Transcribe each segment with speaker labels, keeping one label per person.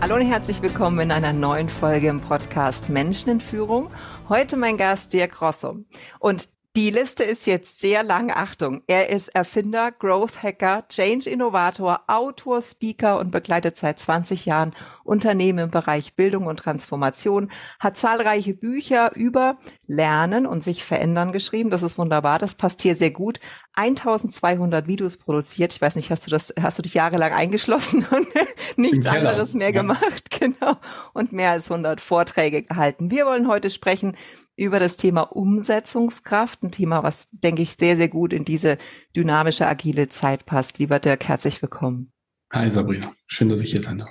Speaker 1: Hallo und herzlich willkommen in einer neuen Folge im Podcast Menschen in Führung. Heute mein Gast Dirk Rosso. Und die Liste ist jetzt sehr lang. Achtung. Er ist Erfinder, Growth Hacker, Change Innovator, Autor, Speaker und begleitet seit 20 Jahren Unternehmen im Bereich Bildung und Transformation, hat zahlreiche Bücher über Lernen und sich verändern geschrieben. Das ist wunderbar. Das passt hier sehr gut. 1200 Videos produziert. Ich weiß nicht, hast du das, hast du dich jahrelang eingeschlossen und nichts anderes mehr ja. gemacht? Genau. Und mehr als 100 Vorträge gehalten. Wir wollen heute sprechen über das Thema Umsetzungskraft, ein Thema, was, denke ich, sehr, sehr gut in diese dynamische, agile Zeit passt. Lieber Dirk, herzlich willkommen.
Speaker 2: Hi Sabrina, schön, dass ich hier sein darf.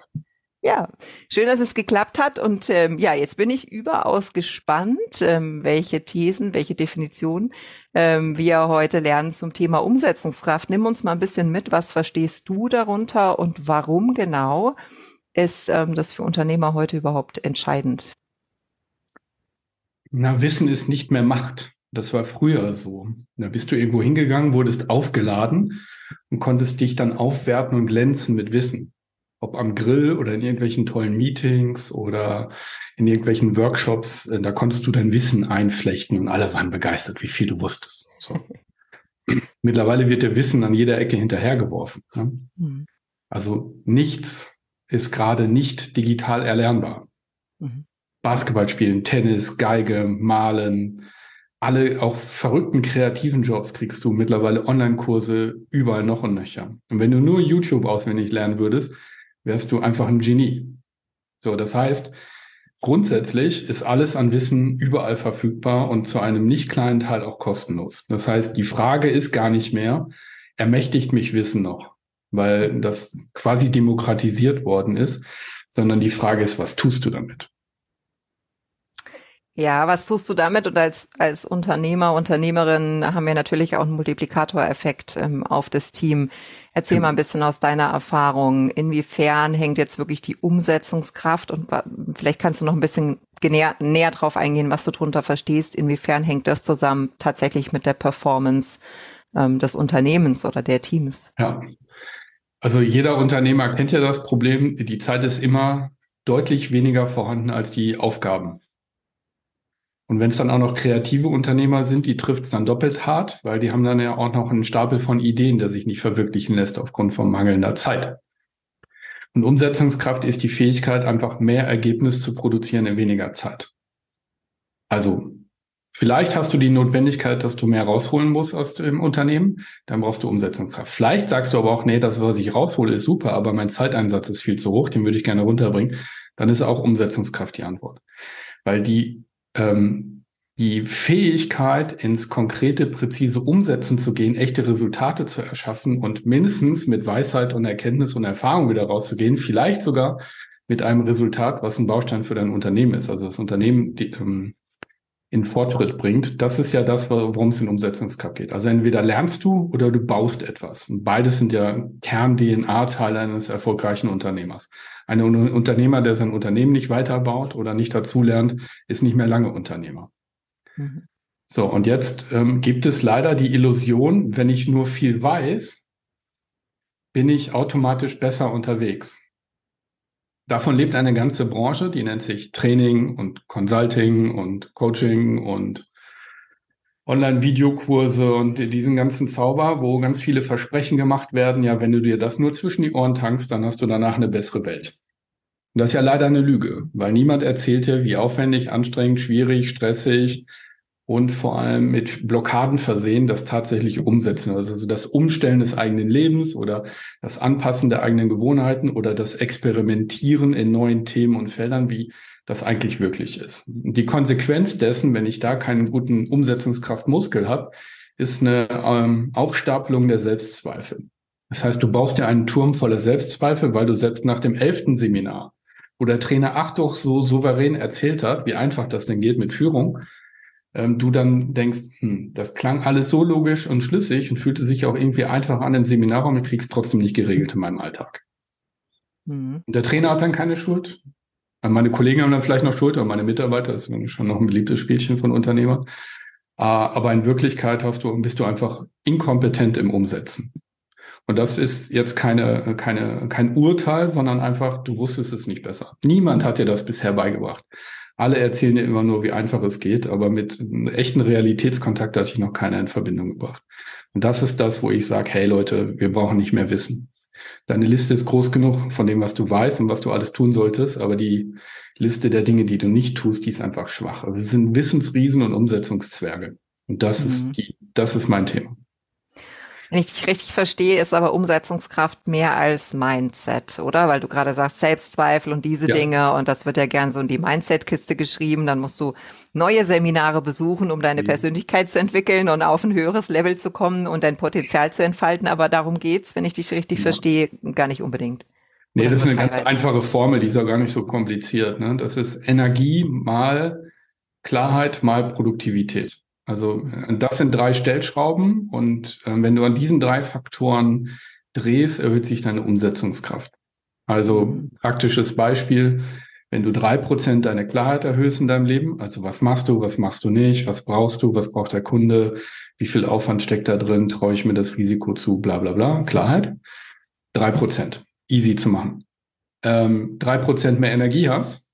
Speaker 1: Ja, schön, dass es geklappt hat. Und ähm, ja, jetzt bin ich überaus gespannt, ähm, welche Thesen, welche Definitionen ähm, wir heute lernen zum Thema Umsetzungskraft. Nimm uns mal ein bisschen mit, was verstehst du darunter und warum genau ist ähm, das für Unternehmer heute überhaupt entscheidend?
Speaker 2: Na, Wissen ist nicht mehr Macht. Das war früher so. Da bist du irgendwo hingegangen, wurdest aufgeladen und konntest dich dann aufwerten und glänzen mit Wissen. Ob am Grill oder in irgendwelchen tollen Meetings oder in irgendwelchen Workshops, äh, da konntest du dein Wissen einflechten und alle waren begeistert, wie viel du wusstest. So. Mittlerweile wird der Wissen an jeder Ecke hinterhergeworfen. Ne? Mhm. Also nichts ist gerade nicht digital erlernbar. Mhm. Basketball spielen, Tennis, Geige, Malen, alle auch verrückten kreativen Jobs kriegst du mittlerweile Online-Kurse überall noch und nöcher. Und wenn du nur YouTube auswendig lernen würdest, wärst du einfach ein Genie. So, das heißt, grundsätzlich ist alles an Wissen überall verfügbar und zu einem nicht kleinen Teil auch kostenlos. Das heißt, die Frage ist gar nicht mehr, ermächtigt mich Wissen noch, weil das quasi demokratisiert worden ist, sondern die Frage ist, was tust du damit?
Speaker 1: Ja, was tust du damit? Und als, als Unternehmer, Unternehmerin haben wir natürlich auch einen Multiplikatoreffekt ähm, auf das Team. Erzähl mal ein bisschen aus deiner Erfahrung. Inwiefern hängt jetzt wirklich die Umsetzungskraft und vielleicht kannst du noch ein bisschen näher, näher drauf eingehen, was du drunter verstehst. Inwiefern hängt das zusammen tatsächlich mit der Performance ähm, des Unternehmens oder der Teams?
Speaker 2: Ja. Also jeder Unternehmer kennt ja das Problem. Die Zeit ist immer deutlich weniger vorhanden als die Aufgaben. Und wenn es dann auch noch kreative Unternehmer sind, die trifft es dann doppelt hart, weil die haben dann ja auch noch einen Stapel von Ideen, der sich nicht verwirklichen lässt aufgrund von mangelnder Zeit. Und Umsetzungskraft ist die Fähigkeit, einfach mehr Ergebnis zu produzieren in weniger Zeit. Also vielleicht hast du die Notwendigkeit, dass du mehr rausholen musst aus dem Unternehmen, dann brauchst du Umsetzungskraft. Vielleicht sagst du aber auch, nee, das, was ich raushole, ist super, aber mein Zeiteinsatz ist viel zu hoch, den würde ich gerne runterbringen. Dann ist auch Umsetzungskraft die Antwort. Weil die ähm, die Fähigkeit, ins konkrete, präzise Umsetzen zu gehen, echte Resultate zu erschaffen und mindestens mit Weisheit und Erkenntnis und Erfahrung wieder rauszugehen, vielleicht sogar mit einem Resultat, was ein Baustein für dein Unternehmen ist, also das Unternehmen die, ähm, in Fortschritt bringt. Das ist ja das, worum es in Umsetzungskraft geht. Also entweder lernst du oder du baust etwas. Und beides sind ja Kern-DNA-Teile eines erfolgreichen Unternehmers. Ein Unternehmer, der sein Unternehmen nicht weiterbaut oder nicht dazulernt, ist nicht mehr lange Unternehmer. Mhm. So, und jetzt ähm, gibt es leider die Illusion, wenn ich nur viel weiß, bin ich automatisch besser unterwegs. Davon lebt eine ganze Branche, die nennt sich Training und Consulting und Coaching und Online-Videokurse und diesen ganzen Zauber, wo ganz viele Versprechen gemacht werden. Ja, wenn du dir das nur zwischen die Ohren tankst, dann hast du danach eine bessere Welt. Und das ist ja leider eine Lüge, weil niemand erzählt dir, wie aufwendig, anstrengend, schwierig, stressig und vor allem mit Blockaden versehen das tatsächliche Umsetzen. Also das Umstellen des eigenen Lebens oder das Anpassen der eigenen Gewohnheiten oder das Experimentieren in neuen Themen und Feldern, wie das eigentlich wirklich ist. Die Konsequenz dessen, wenn ich da keinen guten Umsetzungskraftmuskel habe, ist eine ähm, Aufstapelung der Selbstzweifel. Das heißt, du baust dir einen Turm voller Selbstzweifel, weil du selbst nach dem elften Seminar wo der Trainer ach doch so souverän erzählt hat, wie einfach das denn geht mit Führung, ähm, du dann denkst, hm, das klang alles so logisch und schlüssig und fühlte sich auch irgendwie einfach an im Seminarraum, ich krieg's trotzdem nicht geregelt in meinem Alltag. Mhm. Und der Trainer hat dann keine Schuld. Meine Kollegen haben dann vielleicht noch Schuld, aber meine Mitarbeiter, das ist schon noch ein beliebtes Spielchen von Unternehmern. Ah, aber in Wirklichkeit hast du, bist du einfach inkompetent im Umsetzen. Und das ist jetzt keine, keine, kein Urteil, sondern einfach, du wusstest es nicht besser. Niemand hat dir das bisher beigebracht. Alle erzählen dir immer nur, wie einfach es geht, aber mit einem echten Realitätskontakt hat sich noch keiner in Verbindung gebracht. Und das ist das, wo ich sage, hey Leute, wir brauchen nicht mehr Wissen. Deine Liste ist groß genug von dem, was du weißt und was du alles tun solltest, aber die Liste der Dinge, die du nicht tust, die ist einfach schwach. Wir sind Wissensriesen und Umsetzungszwerge. Und das mhm. ist die, das ist mein Thema.
Speaker 1: Wenn ich dich richtig verstehe, ist aber Umsetzungskraft mehr als Mindset, oder? Weil du gerade sagst, Selbstzweifel und diese ja. Dinge und das wird ja gern so in die Mindset-Kiste geschrieben. Dann musst du neue Seminare besuchen, um deine mhm. Persönlichkeit zu entwickeln und auf ein höheres Level zu kommen und dein Potenzial zu entfalten. Aber darum geht's, wenn ich dich richtig ja. verstehe, gar nicht unbedingt.
Speaker 2: Nee, Oder das ist eine ganz einfache Formel, die ist auch gar nicht so kompliziert. Ne? Das ist Energie mal Klarheit mal Produktivität. Also äh, das sind drei Stellschrauben und äh, wenn du an diesen drei Faktoren drehst, erhöht sich deine Umsetzungskraft. Also mhm. praktisches Beispiel, wenn du drei Prozent deine Klarheit erhöhst in deinem Leben, also was machst du, was machst du nicht, was brauchst du, was braucht der Kunde, wie viel Aufwand steckt da drin, traue ich mir das Risiko zu, bla bla bla, Klarheit, drei Prozent, easy zu machen. Ähm, drei Prozent mehr Energie hast,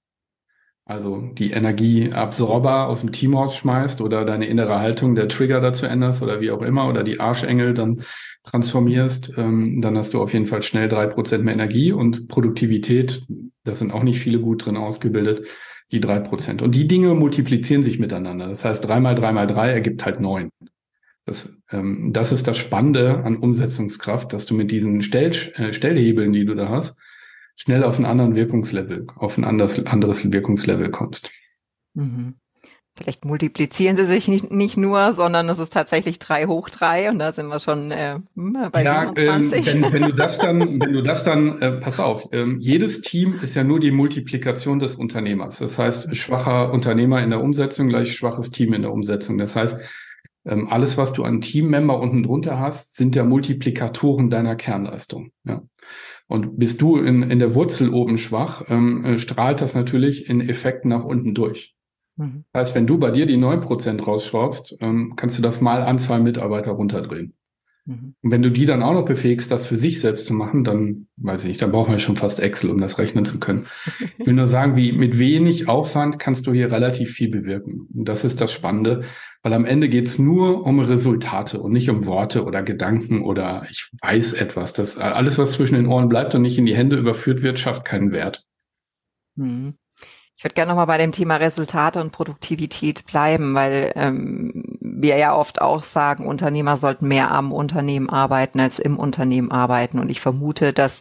Speaker 2: also die Energieabsorber aus dem Team rausschmeißt oder deine innere Haltung der Trigger dazu änderst oder wie auch immer oder die Arschengel dann transformierst, ähm, dann hast du auf jeden Fall schnell drei Prozent mehr Energie und Produktivität, das sind auch nicht viele gut drin ausgebildet, die drei Prozent. Und die Dinge multiplizieren sich miteinander. Das heißt, drei mal drei mal drei ergibt halt neun. Das, ähm, das ist das Spannende an Umsetzungskraft, dass du mit diesen Stell, äh, Stellhebeln, die du da hast, schnell auf einen anderen Wirkungslevel, auf ein anderes, anderes Wirkungslevel kommst.
Speaker 1: Mhm. Vielleicht multiplizieren sie sich nicht, nicht nur, sondern es ist tatsächlich drei hoch drei und da sind wir schon äh, hm, bei ja, 27.
Speaker 2: Ähm, wenn, wenn, du das dann, wenn du das dann, äh, pass auf, ähm, jedes Team ist ja nur die Multiplikation des Unternehmers. Das heißt, schwacher Unternehmer in der Umsetzung gleich schwaches Team in der Umsetzung. Das heißt, ähm, alles, was du an Teammember unten drunter hast, sind ja Multiplikatoren deiner Kernleistung. Ja. Und bist du in, in der Wurzel oben schwach, ähm, äh, strahlt das natürlich in Effekten nach unten durch. Mhm. Das heißt, wenn du bei dir die neun Prozent rausschraubst, ähm, kannst du das mal Anzahl Mitarbeiter runterdrehen. Mhm. Und wenn du die dann auch noch befähigst, das für sich selbst zu machen, dann weiß ich nicht, dann brauchen wir schon fast Excel, um das rechnen zu können. ich will nur sagen, wie mit wenig Aufwand kannst du hier relativ viel bewirken. Und das ist das Spannende, weil am Ende geht's nur um Resultate und nicht um Worte oder Gedanken oder ich weiß etwas. Das alles, was zwischen den Ohren bleibt und nicht in die Hände überführt wird, schafft keinen Wert.
Speaker 1: Mhm. Ich würde gerne nochmal bei dem Thema Resultate und Produktivität bleiben, weil ähm, wir ja oft auch sagen, Unternehmer sollten mehr am Unternehmen arbeiten als im Unternehmen arbeiten. Und ich vermute, dass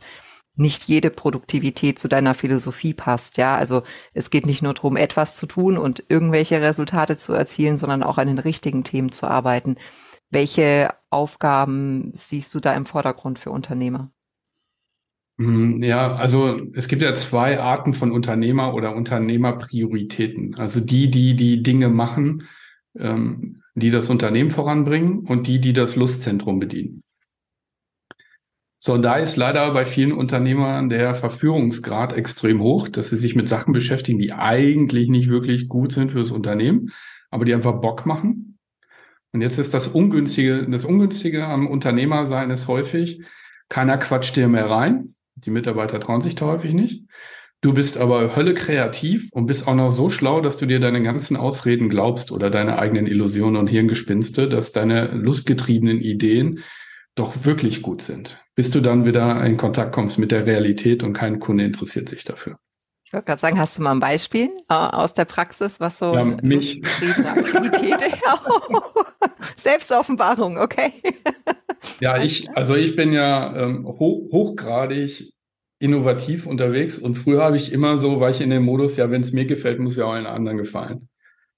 Speaker 1: nicht jede Produktivität zu deiner Philosophie passt. Ja, also es geht nicht nur darum, etwas zu tun und irgendwelche Resultate zu erzielen, sondern auch an den richtigen Themen zu arbeiten. Welche Aufgaben siehst du da im Vordergrund für Unternehmer?
Speaker 2: Hm, ja, also es gibt ja zwei Arten von Unternehmer oder Unternehmerprioritäten. Also die, die die Dinge machen, ähm, die das Unternehmen voranbringen und die, die das Lustzentrum bedienen. So, und da ist leider bei vielen Unternehmern der Verführungsgrad extrem hoch, dass sie sich mit Sachen beschäftigen, die eigentlich nicht wirklich gut sind fürs Unternehmen, aber die einfach Bock machen. Und jetzt ist das Ungünstige, das Ungünstige am Unternehmersein ist häufig, keiner quatscht dir mehr rein. Die Mitarbeiter trauen sich da häufig nicht. Du bist aber Hölle kreativ und bist auch noch so schlau, dass du dir deine ganzen Ausreden glaubst oder deine eigenen Illusionen und Hirngespinste, dass deine lustgetriebenen Ideen doch wirklich gut sind, bis du dann wieder in Kontakt kommst mit der Realität und kein Kunde interessiert sich dafür.
Speaker 1: Ich wollte gerade sagen, hast du mal ein Beispiel äh, aus der Praxis, was so
Speaker 2: ja, mich.
Speaker 1: Aktivität, Selbstoffenbarung, okay.
Speaker 2: Ja, ich, also ich bin ja ähm, hoch, hochgradig innovativ unterwegs und früher habe ich immer so, war ich in dem Modus, ja, wenn es mir gefällt, muss ja auch allen anderen gefallen.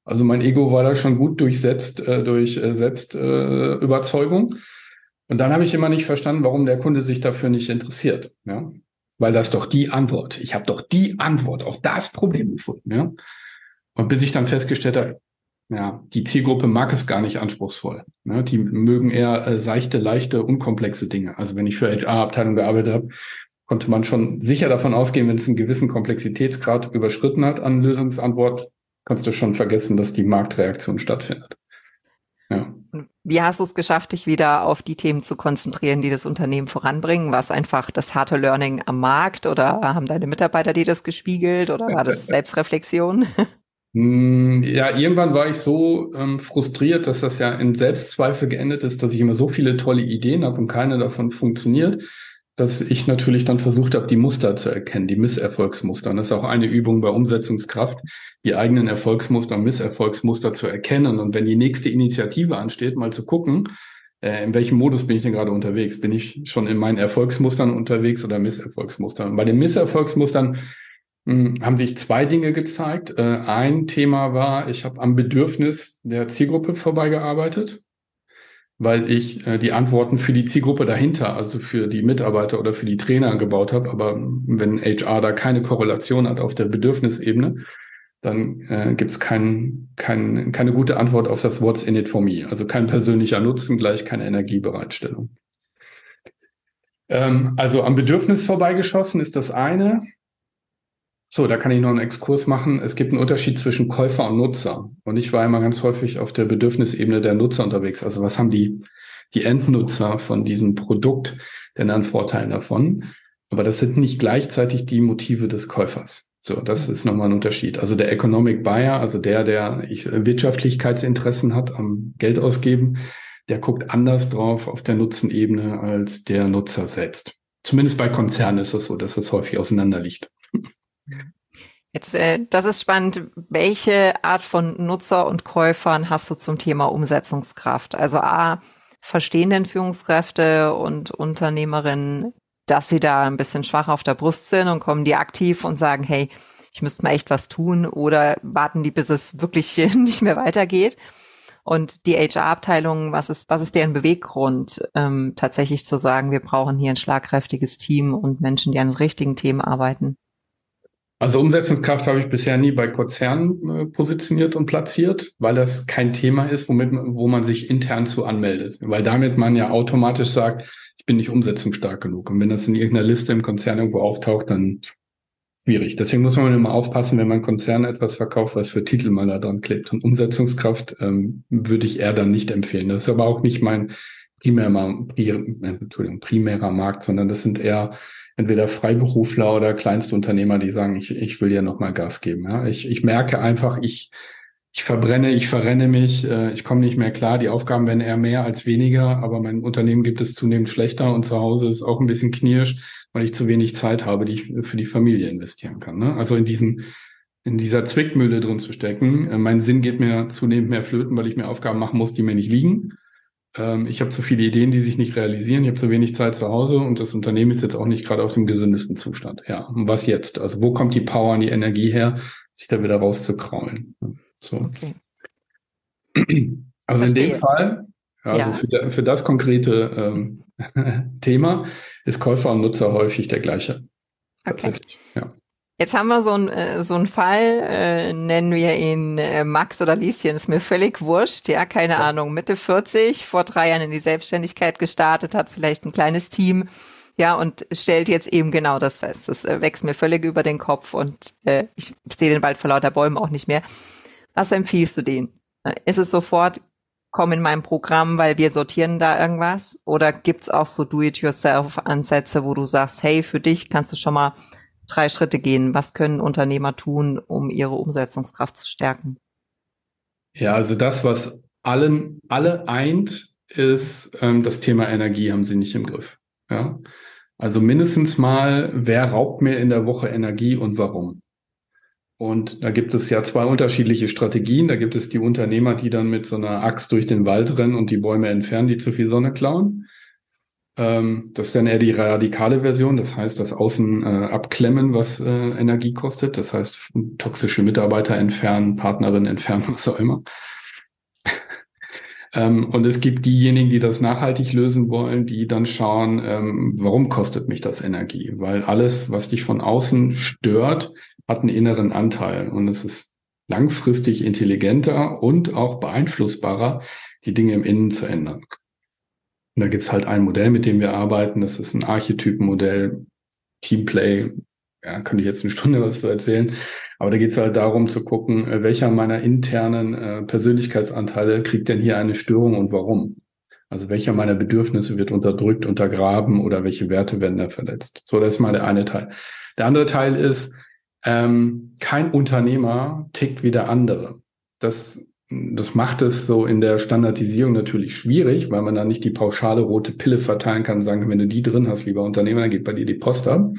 Speaker 2: Also mein Ego war da schon gut durchsetzt äh, durch äh, Selbstüberzeugung. Äh, und dann habe ich immer nicht verstanden, warum der Kunde sich dafür nicht interessiert. Ja? Weil das doch die Antwort. Ich habe doch die Antwort auf das Problem gefunden. Ja? Und bis ich dann festgestellt habe, ja, die Zielgruppe mag es gar nicht anspruchsvoll. Ne? Die mögen eher äh, seichte, leichte, unkomplexe Dinge. Also wenn ich für HR-Abteilung gearbeitet habe, konnte man schon sicher davon ausgehen, wenn es einen gewissen Komplexitätsgrad überschritten hat an Lösungsantwort, kannst du schon vergessen, dass die Marktreaktion stattfindet.
Speaker 1: Ja. Wie hast du es geschafft, dich wieder auf die Themen zu konzentrieren, die das Unternehmen voranbringen? War es einfach das harte Learning am Markt oder haben deine Mitarbeiter dir das gespiegelt oder war das Selbstreflexion?
Speaker 2: Hm, ja, irgendwann war ich so ähm, frustriert, dass das ja in Selbstzweifel geendet ist, dass ich immer so viele tolle Ideen habe und keine davon funktioniert, dass ich natürlich dann versucht habe, die Muster zu erkennen, die Misserfolgsmuster. Und das ist auch eine Übung bei Umsetzungskraft, die eigenen Erfolgsmuster Misserfolgsmuster zu erkennen. Und wenn die nächste Initiative ansteht, mal zu gucken, äh, in welchem Modus bin ich denn gerade unterwegs? Bin ich schon in meinen Erfolgsmustern unterwegs oder Misserfolgsmustern? Bei den Misserfolgsmustern hm, haben sich zwei Dinge gezeigt. Äh, ein Thema war, ich habe am Bedürfnis der Zielgruppe vorbeigearbeitet, weil ich äh, die Antworten für die Zielgruppe dahinter, also für die Mitarbeiter oder für die Trainer gebaut habe. Aber wenn HR da keine Korrelation hat auf der Bedürfnisebene, dann äh, gibt es kein, kein, keine gute Antwort auf das What's in it for me. Also kein persönlicher Nutzen, gleich keine Energiebereitstellung. Ähm, also am Bedürfnis vorbeigeschossen ist das eine. So, da kann ich noch einen Exkurs machen. Es gibt einen Unterschied zwischen Käufer und Nutzer. Und ich war immer ganz häufig auf der Bedürfnisebene der Nutzer unterwegs. Also was haben die, die Endnutzer von diesem Produkt denn an Vorteilen davon? Aber das sind nicht gleichzeitig die Motive des Käufers. So, das ist nochmal ein Unterschied. Also der Economic Buyer, also der, der Wirtschaftlichkeitsinteressen hat am Geld ausgeben, der guckt anders drauf auf der Nutzenebene als der Nutzer selbst. Zumindest bei Konzernen ist es so, dass das häufig auseinander liegt.
Speaker 1: Jetzt, äh, das ist spannend. Welche Art von Nutzer und Käufern hast du zum Thema Umsetzungskraft? Also A, verstehen denn Führungskräfte und Unternehmerinnen, dass sie da ein bisschen schwach auf der Brust sind und kommen die aktiv und sagen, hey, ich müsste mal echt was tun oder warten die, bis es wirklich nicht mehr weitergeht? Und die HR-Abteilung, was ist, was ist deren Beweggrund, ähm, tatsächlich zu sagen, wir brauchen hier ein schlagkräftiges Team und Menschen, die an den richtigen Themen arbeiten?
Speaker 2: Also Umsetzungskraft habe ich bisher nie bei Konzernen äh, positioniert und platziert, weil das kein Thema ist, womit wo man sich intern zu anmeldet. Weil damit man ja automatisch sagt, ich bin nicht umsetzungsstark genug. Und wenn das in irgendeiner Liste im Konzern irgendwo auftaucht, dann schwierig. Deswegen muss man immer aufpassen, wenn man Konzern etwas verkauft, was für Titel man da dran klebt. Und Umsetzungskraft ähm, würde ich eher dann nicht empfehlen. Das ist aber auch nicht mein primärer, äh, primärer Markt, sondern das sind eher entweder Freiberufler oder Kleinstunternehmer, die sagen, ich, ich will ja nochmal Gas geben. Ja? Ich, ich merke einfach, ich, ich verbrenne, ich verrenne mich, äh, ich komme nicht mehr klar. Die Aufgaben werden eher mehr als weniger, aber mein Unternehmen gibt es zunehmend schlechter und zu Hause ist auch ein bisschen knirsch, weil ich zu wenig Zeit habe, die ich für die Familie investieren kann. Ne? Also in diesen in dieser Zwickmühle drin zu stecken. Äh, mein Sinn geht mir zunehmend mehr flöten, weil ich mir Aufgaben machen muss, die mir nicht liegen ähm, ich habe zu viele Ideen, die sich nicht realisieren, ich habe zu wenig Zeit zu Hause und das Unternehmen ist jetzt auch nicht gerade auf dem gesündesten Zustand. Ja, und was jetzt? Also wo kommt die Power und die Energie her, sich da wieder rauszukraulen? So. Okay. Also Verstehe. in dem Fall, also ja. für, für, das konkrete ähm, Thema ist Käufer und Nutzer häufig der gleiche.
Speaker 1: Okay. Ja. Jetzt haben wir so einen äh, so einen Fall, äh, nennen wir ihn äh, Max oder Lieschen, ist mir völlig wurscht, ja, keine ja. Ahnung, Mitte 40, vor drei Jahren in die Selbstständigkeit gestartet, hat vielleicht ein kleines Team, ja, und stellt jetzt eben genau das fest. Das äh, wächst mir völlig über den Kopf und äh, ich sehe den Wald vor lauter Bäumen auch nicht mehr. Was empfiehlst du denen? Ist es sofort, komm in mein Programm, weil wir sortieren da irgendwas? Oder gibt's auch so Do-it-yourself-Ansätze, wo du sagst, hey, für dich kannst du schon mal drei Schritte gehen. Was können Unternehmer tun, um ihre Umsetzungskraft zu stärken?
Speaker 2: Ja, also das, was allen, alle eint, ist ähm, das Thema Energie haben sie nicht im Griff. Ja. Also mindestens mal, wer raubt mir in der Woche Energie und warum? Und da gibt es ja zwei unterschiedliche Strategien. Da gibt es die Unternehmer, die dann mit so einer Axt durch den Wald rennen und die Bäume entfernen, die zu viel Sonne klauen. Ähm, das ist dann eher die radikale Version, das heißt, das Außen äh, abklemmen, was äh, Energie kostet. Das heißt, toxische Mitarbeiter entfernen, Partnerin entfernen, was auch immer. Ähm, und es gibt diejenigen, die das nachhaltig lösen wollen, die dann schauen, ähm, warum kostet mich das Energie? Weil alles, was dich von außen stört, hat einen inneren Anteil. Und es ist langfristig intelligenter und auch beeinflussbarer, die Dinge im Innen zu ändern. Und da gibt's halt ein Modell, mit dem wir arbeiten. Das ist ein Archetypenmodell, Teamplay. Ja, könnte ich jetzt eine Stunde was zu erzählen. Aber da geht es halt darum zu gucken, äh, welcher meiner internen äh, Persönlichkeitsanteile kriegt denn hier eine Störung und warum? Also welcher meiner Bedürfnisse wird unterdrückt, untergraben oder welche Werte werden da verletzt? So, das ist mal der eine Teil. Der andere Teil ist, ähm, kein Unternehmer tickt wie der andere. Das, das macht es so in der Standardisierung natürlich schwierig, weil man da nicht die pauschale rote Pille verteilen kann und sagen, wenn du die drin hast, lieber Unternehmer, geht bei dir die Post ab.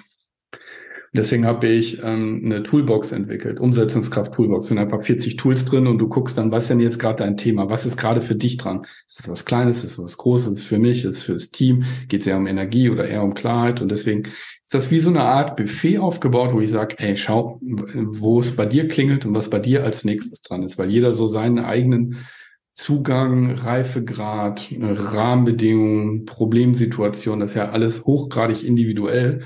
Speaker 2: Deswegen habe ich ähm, eine Toolbox entwickelt, Umsetzungskraft Toolbox. sind einfach 40 Tools drin und du guckst dann, was ist denn jetzt gerade dein Thema? Was ist gerade für dich dran? Ist es was Kleines? Ist es was Großes? Ist es für mich? Ist es fürs Team? Geht es eher um Energie oder eher um Klarheit? Und deswegen ist das wie so eine Art Buffet aufgebaut, wo ich sage, ey, schau, wo es bei dir klingelt und was bei dir als nächstes dran ist, weil jeder so seinen eigenen Zugang, Reifegrad, Rahmenbedingungen, Problemsituation, das ist ja alles hochgradig individuell.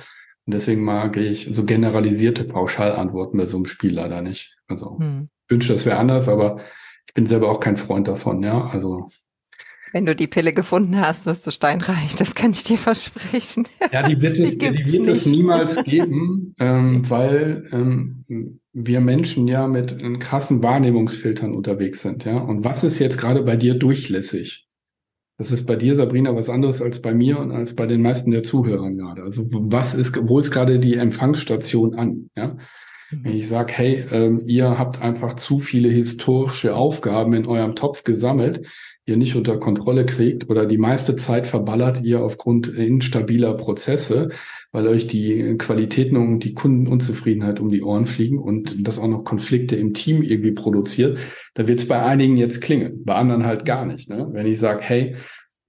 Speaker 2: Und deswegen mag ich so generalisierte Pauschalantworten bei so einem Spiel leider nicht. Also hm. wünsche, das wäre anders, aber ich bin selber auch kein Freund davon, ja. Also
Speaker 1: wenn du die Pille gefunden hast, wirst du steinreich, das kann ich dir versprechen.
Speaker 2: Ja, die wird es, die, die wird es niemals geben, ähm, weil ähm, wir Menschen ja mit krassen Wahrnehmungsfiltern unterwegs sind, ja. Und was ist jetzt gerade bei dir durchlässig? Das ist bei dir, Sabrina, was anderes als bei mir und als bei den meisten der Zuhörer gerade. Also was ist, wo ist gerade die Empfangsstation an? Ja? Mhm. Wenn ich sage, hey, ähm, ihr habt einfach zu viele historische Aufgaben in eurem Topf gesammelt, ihr nicht unter Kontrolle kriegt oder die meiste Zeit verballert ihr aufgrund instabiler Prozesse, weil euch die Qualitäten und die Kundenunzufriedenheit um die Ohren fliegen und das auch noch Konflikte im Team irgendwie produziert, da wird es bei einigen jetzt klingen, bei anderen halt gar nicht. Ne? Wenn ich sage, hey,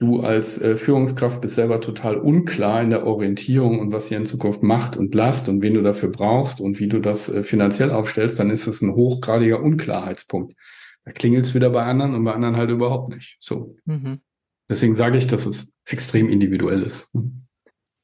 Speaker 2: du als äh, Führungskraft bist selber total unklar in der Orientierung und was ihr in Zukunft macht und lasst und wen du dafür brauchst und wie du das äh, finanziell aufstellst, dann ist es ein hochgradiger Unklarheitspunkt. Da klingelt es wieder bei anderen und bei anderen halt überhaupt nicht. So. Mhm. Deswegen sage ich, dass es extrem individuell ist.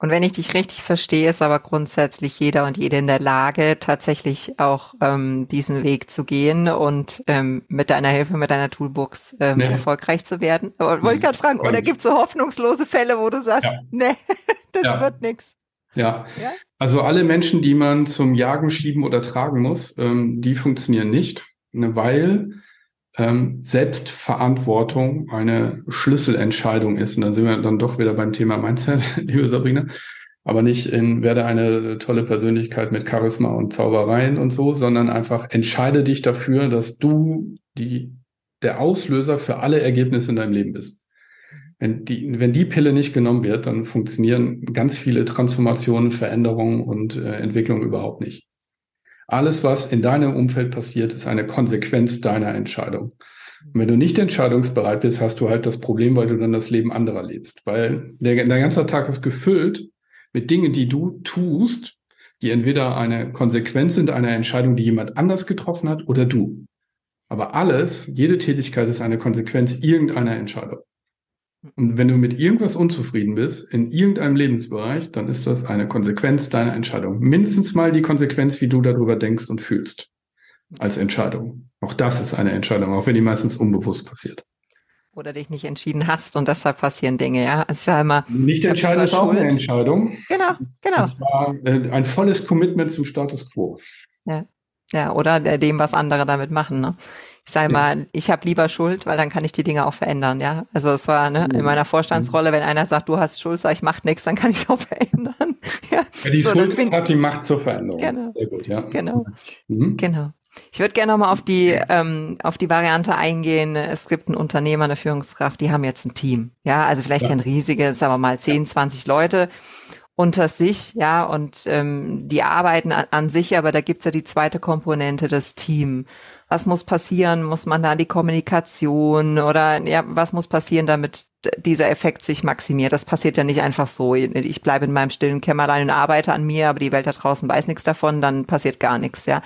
Speaker 1: Und wenn ich dich richtig verstehe, ist aber grundsätzlich jeder und jede in der Lage, tatsächlich auch ähm, diesen Weg zu gehen und ähm, mit deiner Hilfe, mit deiner Toolbox ähm, nee. erfolgreich zu werden. Wollte ich gerade fragen, oder gibt es so hoffnungslose Fälle, wo du sagst, ja. nee, das ja. wird nichts?
Speaker 2: Ja. ja. Also alle Menschen, die man zum Jagen, Schieben oder tragen muss, ähm, die funktionieren nicht, ne, weil ähm, Selbstverantwortung eine Schlüsselentscheidung ist. Und da sind wir dann doch wieder beim Thema Mindset, liebe Sabrina. Aber nicht in werde eine tolle Persönlichkeit mit Charisma und Zaubereien und so, sondern einfach entscheide dich dafür, dass du die, der Auslöser für alle Ergebnisse in deinem Leben bist. Wenn die, wenn die Pille nicht genommen wird, dann funktionieren ganz viele Transformationen, Veränderungen und äh, Entwicklungen überhaupt nicht. Alles, was in deinem Umfeld passiert, ist eine Konsequenz deiner Entscheidung. Und wenn du nicht entscheidungsbereit bist, hast du halt das Problem, weil du dann das Leben anderer lebst. Weil der, der ganze Tag ist gefüllt mit Dingen, die du tust, die entweder eine Konsequenz sind einer Entscheidung, die jemand anders getroffen hat oder du. Aber alles, jede Tätigkeit ist eine Konsequenz irgendeiner Entscheidung. Und wenn du mit irgendwas unzufrieden bist, in irgendeinem Lebensbereich, dann ist das eine Konsequenz deiner Entscheidung. Mindestens mal die Konsequenz, wie du darüber denkst und fühlst, als Entscheidung. Auch das ist eine Entscheidung, auch wenn die meistens unbewusst passiert.
Speaker 1: Oder dich nicht entschieden hast und deshalb passieren Dinge, ja. Es ist ja immer.
Speaker 2: Nicht entscheiden ist auch eine Entscheidung.
Speaker 1: Genau, genau.
Speaker 2: Das war äh, ein volles Commitment zum Status quo.
Speaker 1: Ja. Ja, oder dem, was andere damit machen, ne? Ich sage mal, ich habe lieber Schuld, weil dann kann ich die Dinge auch verändern, ja. Also es war ne, in meiner Vorstandsrolle, wenn einer sagt, du hast Schuld, sag ich, mach nichts, dann kann ich es auch verändern.
Speaker 2: ja, ja die so, Schuld bin, hat die Macht zur Veränderung.
Speaker 1: Genau. Sehr gut, ja. Genau. Mhm. Genau. Ich würde gerne nochmal auf die ähm, auf die Variante eingehen. Es gibt einen Unternehmer, eine Führungskraft, die haben jetzt ein Team. Ja, also vielleicht ja. kein riesiges, aber mal 10, 20 Leute unter sich, ja, und ähm, die arbeiten an, an sich, aber da gibt's ja die zweite Komponente, das Team was muss passieren? Muss man da die Kommunikation oder ja, was muss passieren, damit dieser Effekt sich maximiert? Das passiert ja nicht einfach so. Ich bleibe in meinem stillen Kämmerlein und arbeite an mir, aber die Welt da draußen weiß nichts davon, dann passiert gar nichts, ja.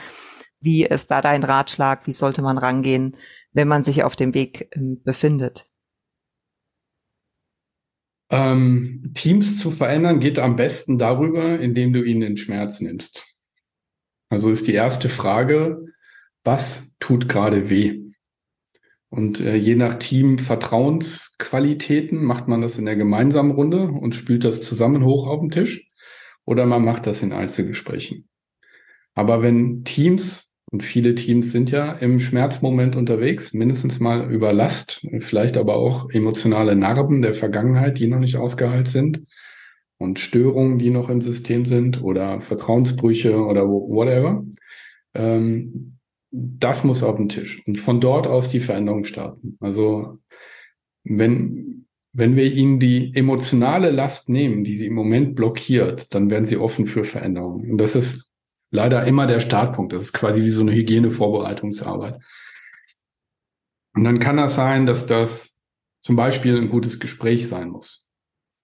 Speaker 1: Wie ist da dein Ratschlag? Wie sollte man rangehen, wenn man sich auf dem Weg ähm, befindet?
Speaker 2: Ähm, Teams zu verändern geht am besten darüber, indem du ihnen den Schmerz nimmst. Also ist die erste Frage, was tut gerade weh? Und äh, je nach Team Vertrauensqualitäten macht man das in der gemeinsamen Runde und spült das zusammen hoch auf den Tisch oder man macht das in Einzelgesprächen. Aber wenn Teams und viele Teams sind ja im Schmerzmoment unterwegs, mindestens mal über Last, vielleicht aber auch emotionale Narben der Vergangenheit, die noch nicht ausgeheilt sind und Störungen, die noch im System sind oder Vertrauensbrüche oder whatever. Ähm, das muss auf den Tisch und von dort aus die Veränderung starten. Also wenn, wenn wir ihnen die emotionale Last nehmen, die sie im Moment blockiert, dann werden sie offen für Veränderungen. Und das ist leider immer der Startpunkt. Das ist quasi wie so eine Hygienevorbereitungsarbeit. Und dann kann das sein, dass das zum Beispiel ein gutes Gespräch sein muss,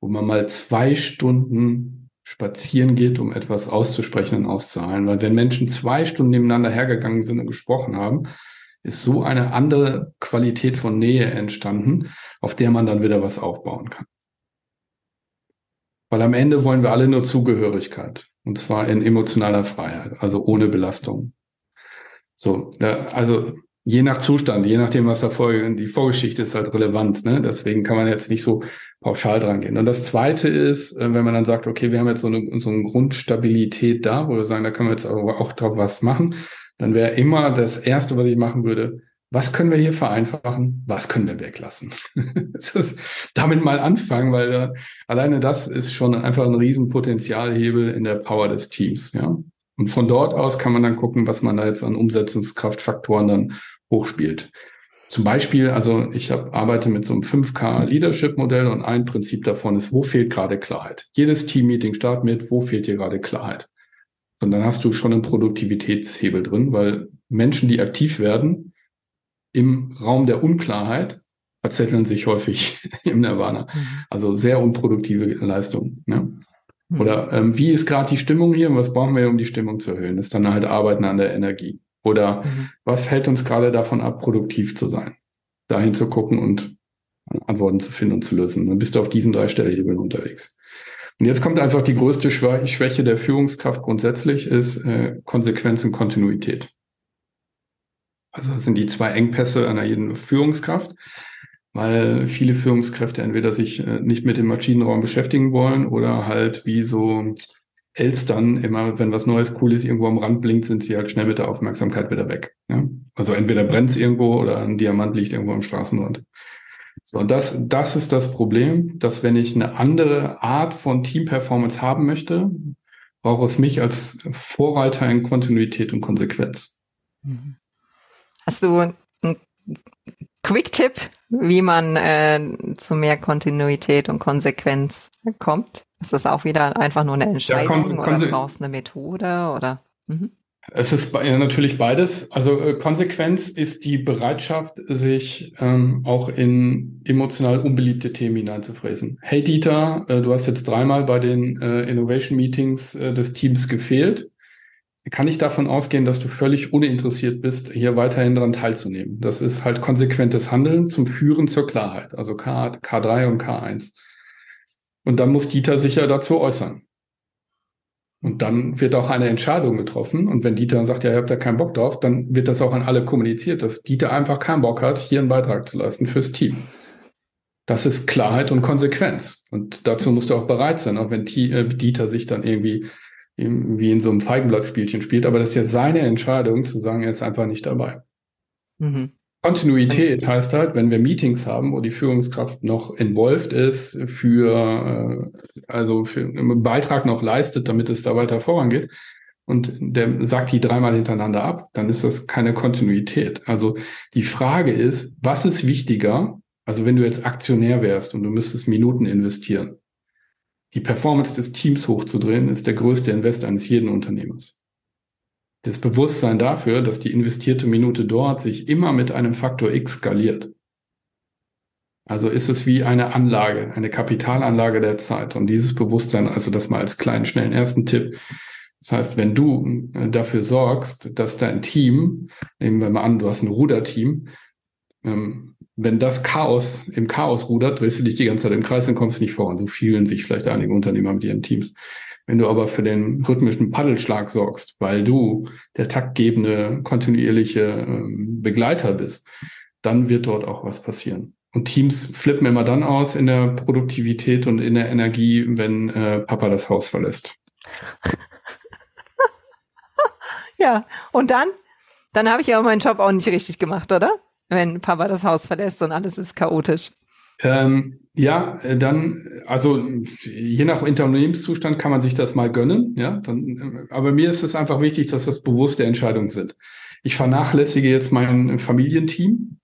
Speaker 2: wo man mal zwei Stunden spazieren geht, um etwas auszusprechen und auszuheilen. Weil wenn Menschen zwei Stunden nebeneinander hergegangen sind und gesprochen haben, ist so eine andere Qualität von Nähe entstanden, auf der man dann wieder was aufbauen kann. Weil am Ende wollen wir alle nur Zugehörigkeit. Und zwar in emotionaler Freiheit, also ohne Belastung. So, da, also je nach Zustand, je nachdem, was da vorgeht, die Vorgeschichte ist halt relevant. Ne? Deswegen kann man jetzt nicht so pauschal dran gehen. Und das Zweite ist, äh, wenn man dann sagt, okay, wir haben jetzt so eine, so eine Grundstabilität da, wo wir sagen, da können wir jetzt auch drauf was machen, dann wäre immer das Erste, was ich machen würde, was können wir hier vereinfachen, was können wir weglassen. ist, damit mal anfangen, weil äh, alleine das ist schon einfach ein Riesenpotenzialhebel in der Power des Teams. Ja? Und von dort aus kann man dann gucken, was man da jetzt an Umsetzungskraftfaktoren dann hochspielt. Zum Beispiel, also ich hab, arbeite mit so einem 5K Leadership Modell und ein Prinzip davon ist, wo fehlt gerade Klarheit? Jedes Team-Meeting startet mit, wo fehlt dir gerade Klarheit? Und dann hast du schon einen Produktivitätshebel drin, weil Menschen, die aktiv werden, im Raum der Unklarheit verzetteln sich häufig im Nirvana. Mhm. Also sehr unproduktive Leistung. Ne? Mhm. Oder ähm, wie ist gerade die Stimmung hier und was brauchen wir, um die Stimmung zu erhöhen? Das ist dann halt Arbeiten an der Energie. Oder mhm. was hält uns gerade davon ab, produktiv zu sein? Dahin zu gucken und Antworten zu finden und zu lösen. Dann bist du auf diesen drei Stellhebeln unterwegs. Und jetzt kommt einfach die größte Schwäche der Führungskraft grundsätzlich, ist äh, Konsequenz und Kontinuität. Also das sind die zwei Engpässe einer jeden Führungskraft, weil viele Führungskräfte entweder sich äh, nicht mit dem Maschinenraum beschäftigen wollen oder halt wie so Elstern immer, wenn was Neues, Cooles irgendwo am Rand blinkt, sind sie halt schnell mit der Aufmerksamkeit wieder weg. Ja? Also entweder brennt es irgendwo oder ein Diamant liegt irgendwo am Straßenrand. So, das, das ist das Problem, dass wenn ich eine andere Art von Team-Performance haben möchte, brauche es mich als Vorreiter in Kontinuität und Konsequenz.
Speaker 1: Mhm. Hast du einen Quick-Tipp, wie man äh, zu mehr Kontinuität und Konsequenz kommt? Ist das auch wieder einfach nur eine Entscheidung ja, oder brauchst eine Methode oder? Mhm.
Speaker 2: Es ist natürlich beides. Also äh, Konsequenz ist die Bereitschaft, sich ähm, auch in emotional unbeliebte Themen hineinzufräsen. Hey Dieter, äh, du hast jetzt dreimal bei den äh, Innovation Meetings äh, des Teams gefehlt kann ich davon ausgehen, dass du völlig uninteressiert bist, hier weiterhin daran teilzunehmen. Das ist halt konsequentes Handeln zum Führen zur Klarheit, also K, K3 und K1. Und dann muss Dieter sich ja dazu äußern. Und dann wird auch eine Entscheidung getroffen. Und wenn Dieter sagt, ja, ihr habt da keinen Bock drauf, dann wird das auch an alle kommuniziert, dass Dieter einfach keinen Bock hat, hier einen Beitrag zu leisten fürs Team. Das ist Klarheit und Konsequenz. Und dazu musst du auch bereit sein, auch wenn äh, Dieter sich dann irgendwie wie in so einem Feigenblattspielchen spielt, aber das ist ja seine Entscheidung zu sagen, er ist einfach nicht dabei. Mhm. Kontinuität heißt halt, wenn wir Meetings haben, wo die Führungskraft noch involved ist, für, äh, also für einen Beitrag noch leistet, damit es da weiter vorangeht, und der sagt die dreimal hintereinander ab, dann ist das keine Kontinuität. Also die Frage ist, was ist wichtiger? Also wenn du jetzt Aktionär wärst und du müsstest Minuten investieren, die Performance des Teams hochzudrehen, ist der größte Invest eines jeden Unternehmers. Das Bewusstsein dafür, dass die investierte Minute dort sich immer mit einem Faktor X skaliert. Also ist es wie eine Anlage, eine Kapitalanlage der Zeit. Und dieses Bewusstsein, also das mal als kleinen, schnellen ersten Tipp. Das heißt, wenn du äh, dafür sorgst, dass dein Team, nehmen wir mal an, du hast ein Ruderteam, ähm, wenn das Chaos im Chaos rudert, drehst du dich die ganze Zeit im Kreis und kommst nicht voran. So fühlen sich vielleicht einige Unternehmer mit ihren Teams. Wenn du aber für den rhythmischen Paddelschlag sorgst, weil du der taktgebende, kontinuierliche ähm, Begleiter bist, dann wird dort auch was passieren. Und Teams flippen immer dann aus in der Produktivität und in der Energie, wenn äh, Papa das Haus verlässt.
Speaker 1: ja, und dann? Dann habe ich ja meinen Job auch nicht richtig gemacht, oder? Wenn Papa das Haus verlässt und alles ist chaotisch.
Speaker 2: Ähm, ja, äh, dann, also je nach Unternehmenszustand kann man sich das mal gönnen, ja. Dann, aber mir ist es einfach wichtig, dass das bewusste Entscheidungen sind. Ich vernachlässige jetzt mein Familienteam,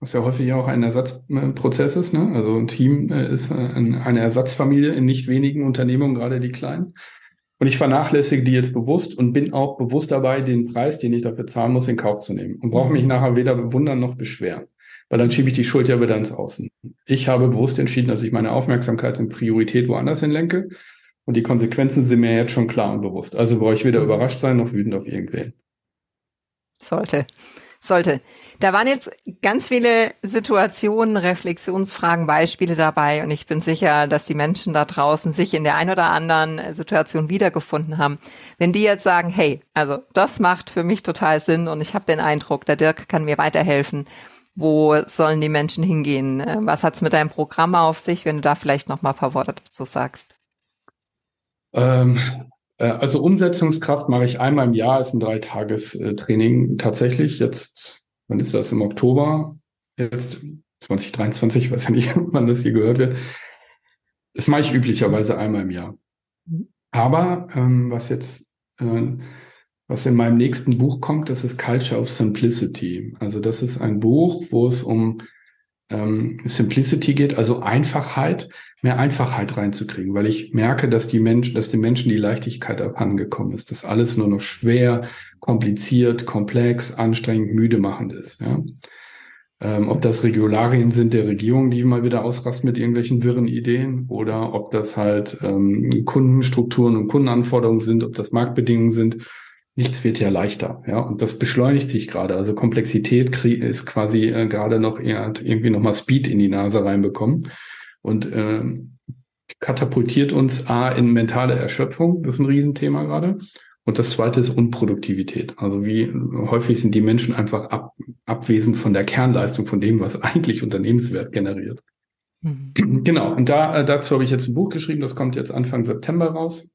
Speaker 2: was ja häufig auch ein Ersatzprozess ist. Ne? Also ein Team äh, ist äh, eine Ersatzfamilie in nicht wenigen Unternehmungen, gerade die kleinen. Und ich vernachlässige die jetzt bewusst und bin auch bewusst dabei, den Preis, den ich dafür zahlen muss, in Kauf zu nehmen. Und brauche mich mhm. nachher weder bewundern noch beschweren. Weil dann schiebe ich die Schuld ja wieder ins Außen. Ich habe bewusst entschieden, dass ich meine Aufmerksamkeit und Priorität woanders hinlenke. Und die Konsequenzen sind mir jetzt schon klar und bewusst. Also brauche ich weder mhm. überrascht sein noch wütend auf irgendwen.
Speaker 1: Sollte. Sollte. Da waren jetzt ganz viele Situationen, Reflexionsfragen, Beispiele dabei und ich bin sicher, dass die Menschen da draußen sich in der ein oder anderen Situation wiedergefunden haben. Wenn die jetzt sagen, hey, also das macht für mich total Sinn und ich habe den Eindruck, der Dirk kann mir weiterhelfen. Wo sollen die Menschen hingehen? Was hat's mit deinem Programm auf sich, wenn du da vielleicht noch mal ein paar Worte dazu sagst?
Speaker 2: Ähm, äh, also Umsetzungskraft mache ich einmal im Jahr, ist ein Dreitagestraining tatsächlich. Jetzt, wann ist das? Im Oktober? Jetzt 2023, weiß ja nicht, wann das hier gehört wird. Das mache ich üblicherweise einmal im Jahr. Aber ähm, was jetzt, äh, was in meinem nächsten Buch kommt, das ist Culture of Simplicity. Also das ist ein Buch, wo es um ähm, Simplicity geht, also Einfachheit, mehr Einfachheit reinzukriegen, weil ich merke, dass die Menschen, dass den Menschen die Leichtigkeit abhandengekommen ist, dass alles nur noch schwer, kompliziert, komplex, anstrengend, müde machend ist. Ja? Ähm, ob das Regularien sind der Regierung, die mal wieder ausrasten mit irgendwelchen wirren Ideen, oder ob das halt ähm, Kundenstrukturen und Kundenanforderungen sind, ob das Marktbedingungen sind nichts wird ja leichter, ja, und das beschleunigt sich gerade. Also Komplexität ist quasi äh, gerade noch eher irgendwie nochmal Speed in die Nase reinbekommen und äh, katapultiert uns A in mentale Erschöpfung, das ist ein Riesenthema gerade. Und das zweite ist Unproduktivität. Also wie häufig sind die Menschen einfach ab, abwesend von der Kernleistung, von dem, was eigentlich Unternehmenswert generiert. Mhm. Genau, und da, äh, dazu habe ich jetzt ein Buch geschrieben, das kommt jetzt Anfang September raus.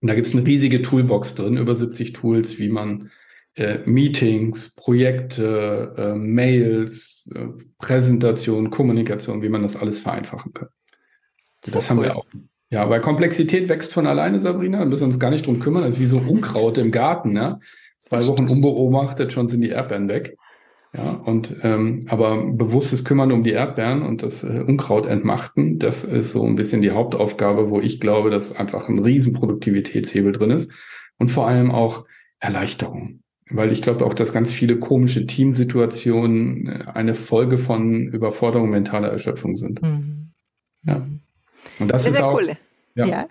Speaker 2: Und da gibt es eine riesige Toolbox drin, über 70 Tools, wie man äh, Meetings, Projekte, äh, Mails, äh, Präsentation, Kommunikation, wie man das alles vereinfachen kann. Das, das haben cool. wir auch. Ja, weil Komplexität wächst von alleine, Sabrina. Da müssen wir uns gar nicht drum kümmern. Das ist wie so Unkraut im Garten. Ja? Zwei Wochen unbeobachtet, schon sind die Erdbeeren weg. Ja, und ähm, aber bewusstes Kümmern um die Erdbeeren und das äh, Unkraut entmachten, das ist so ein bisschen die Hauptaufgabe, wo ich glaube, dass einfach ein riesen Produktivitätshebel drin ist und vor allem auch Erleichterung. Weil ich glaube auch, dass ganz viele komische Teamsituationen äh, eine Folge von Überforderung mentaler Erschöpfung sind. Mhm. Ja. Und das sehr, ist sehr auch. Cool. Ja. ja.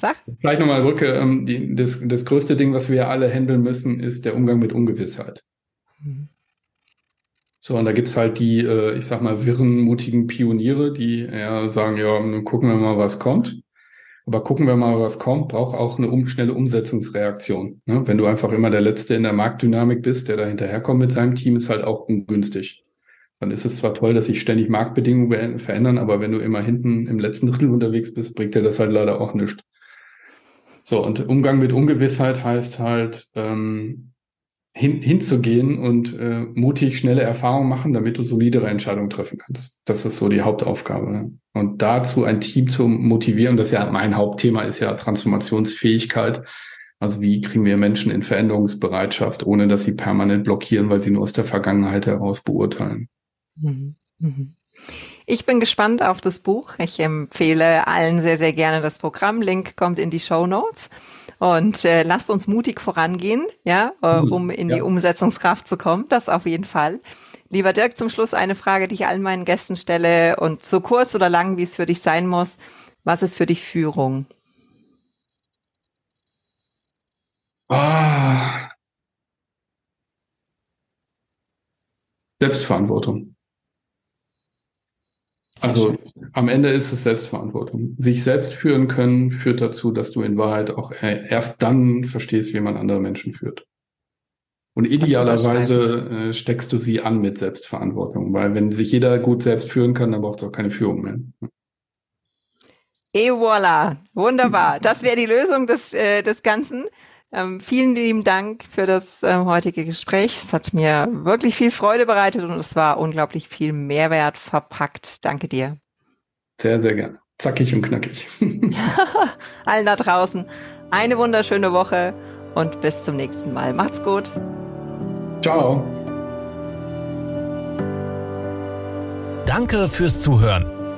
Speaker 2: Sag. Vielleicht nochmal Brücke. Ähm, die, das, das größte Ding, was wir alle handeln müssen, ist der Umgang mit Ungewissheit. Mhm. So, und da gibt's halt die, äh, ich sag mal, wirren, mutigen Pioniere, die eher sagen, ja, nun gucken wir mal, was kommt. Aber gucken wir mal, was kommt, braucht auch eine um, schnelle Umsetzungsreaktion. Ne? Wenn du einfach immer der Letzte in der Marktdynamik bist, der da hinterherkommt mit seinem Team, ist halt auch ungünstig. Dann ist es zwar toll, dass sich ständig Marktbedingungen verändern, aber wenn du immer hinten im letzten Drittel unterwegs bist, bringt dir das halt leider auch nichts. So, und Umgang mit Ungewissheit heißt halt, ähm, hin, hinzugehen und äh, mutig schnelle Erfahrungen machen, damit du solidere Entscheidungen treffen kannst. Das ist so die Hauptaufgabe. Ne? Und dazu ein Team zu motivieren, das ja mein Hauptthema ist ja Transformationsfähigkeit. Also wie kriegen wir Menschen in Veränderungsbereitschaft, ohne dass sie permanent blockieren, weil sie nur aus der Vergangenheit heraus beurteilen. Mhm.
Speaker 1: Mhm. Ich bin gespannt auf das Buch. Ich empfehle allen sehr, sehr gerne das Programm. Link kommt in die Show Notes. Und äh, lasst uns mutig vorangehen, ja, äh, um in ja. die Umsetzungskraft zu kommen. Das auf jeden Fall. Lieber Dirk, zum Schluss eine Frage, die ich allen meinen Gästen stelle und so kurz oder lang, wie es für dich sein muss. Was ist für dich Führung?
Speaker 2: Ah. Selbstverantwortung. Also am Ende ist es Selbstverantwortung. Sich selbst führen können führt dazu, dass du in Wahrheit auch äh, erst dann verstehst, wie man andere Menschen führt. Und idealerweise äh, steckst du sie an mit Selbstverantwortung, weil wenn sich jeder gut selbst führen kann, dann braucht es auch keine Führung mehr.
Speaker 1: Et voilà, wunderbar. Das wäre die Lösung des, äh, des Ganzen. Ähm, vielen lieben Dank für das ähm, heutige Gespräch. Es hat mir wirklich viel Freude bereitet und es war unglaublich viel Mehrwert verpackt. Danke dir.
Speaker 2: Sehr, sehr gerne. Zackig und knackig.
Speaker 1: Allen da draußen eine wunderschöne Woche und bis zum nächsten Mal. Macht's gut.
Speaker 2: Ciao.
Speaker 3: Danke fürs Zuhören.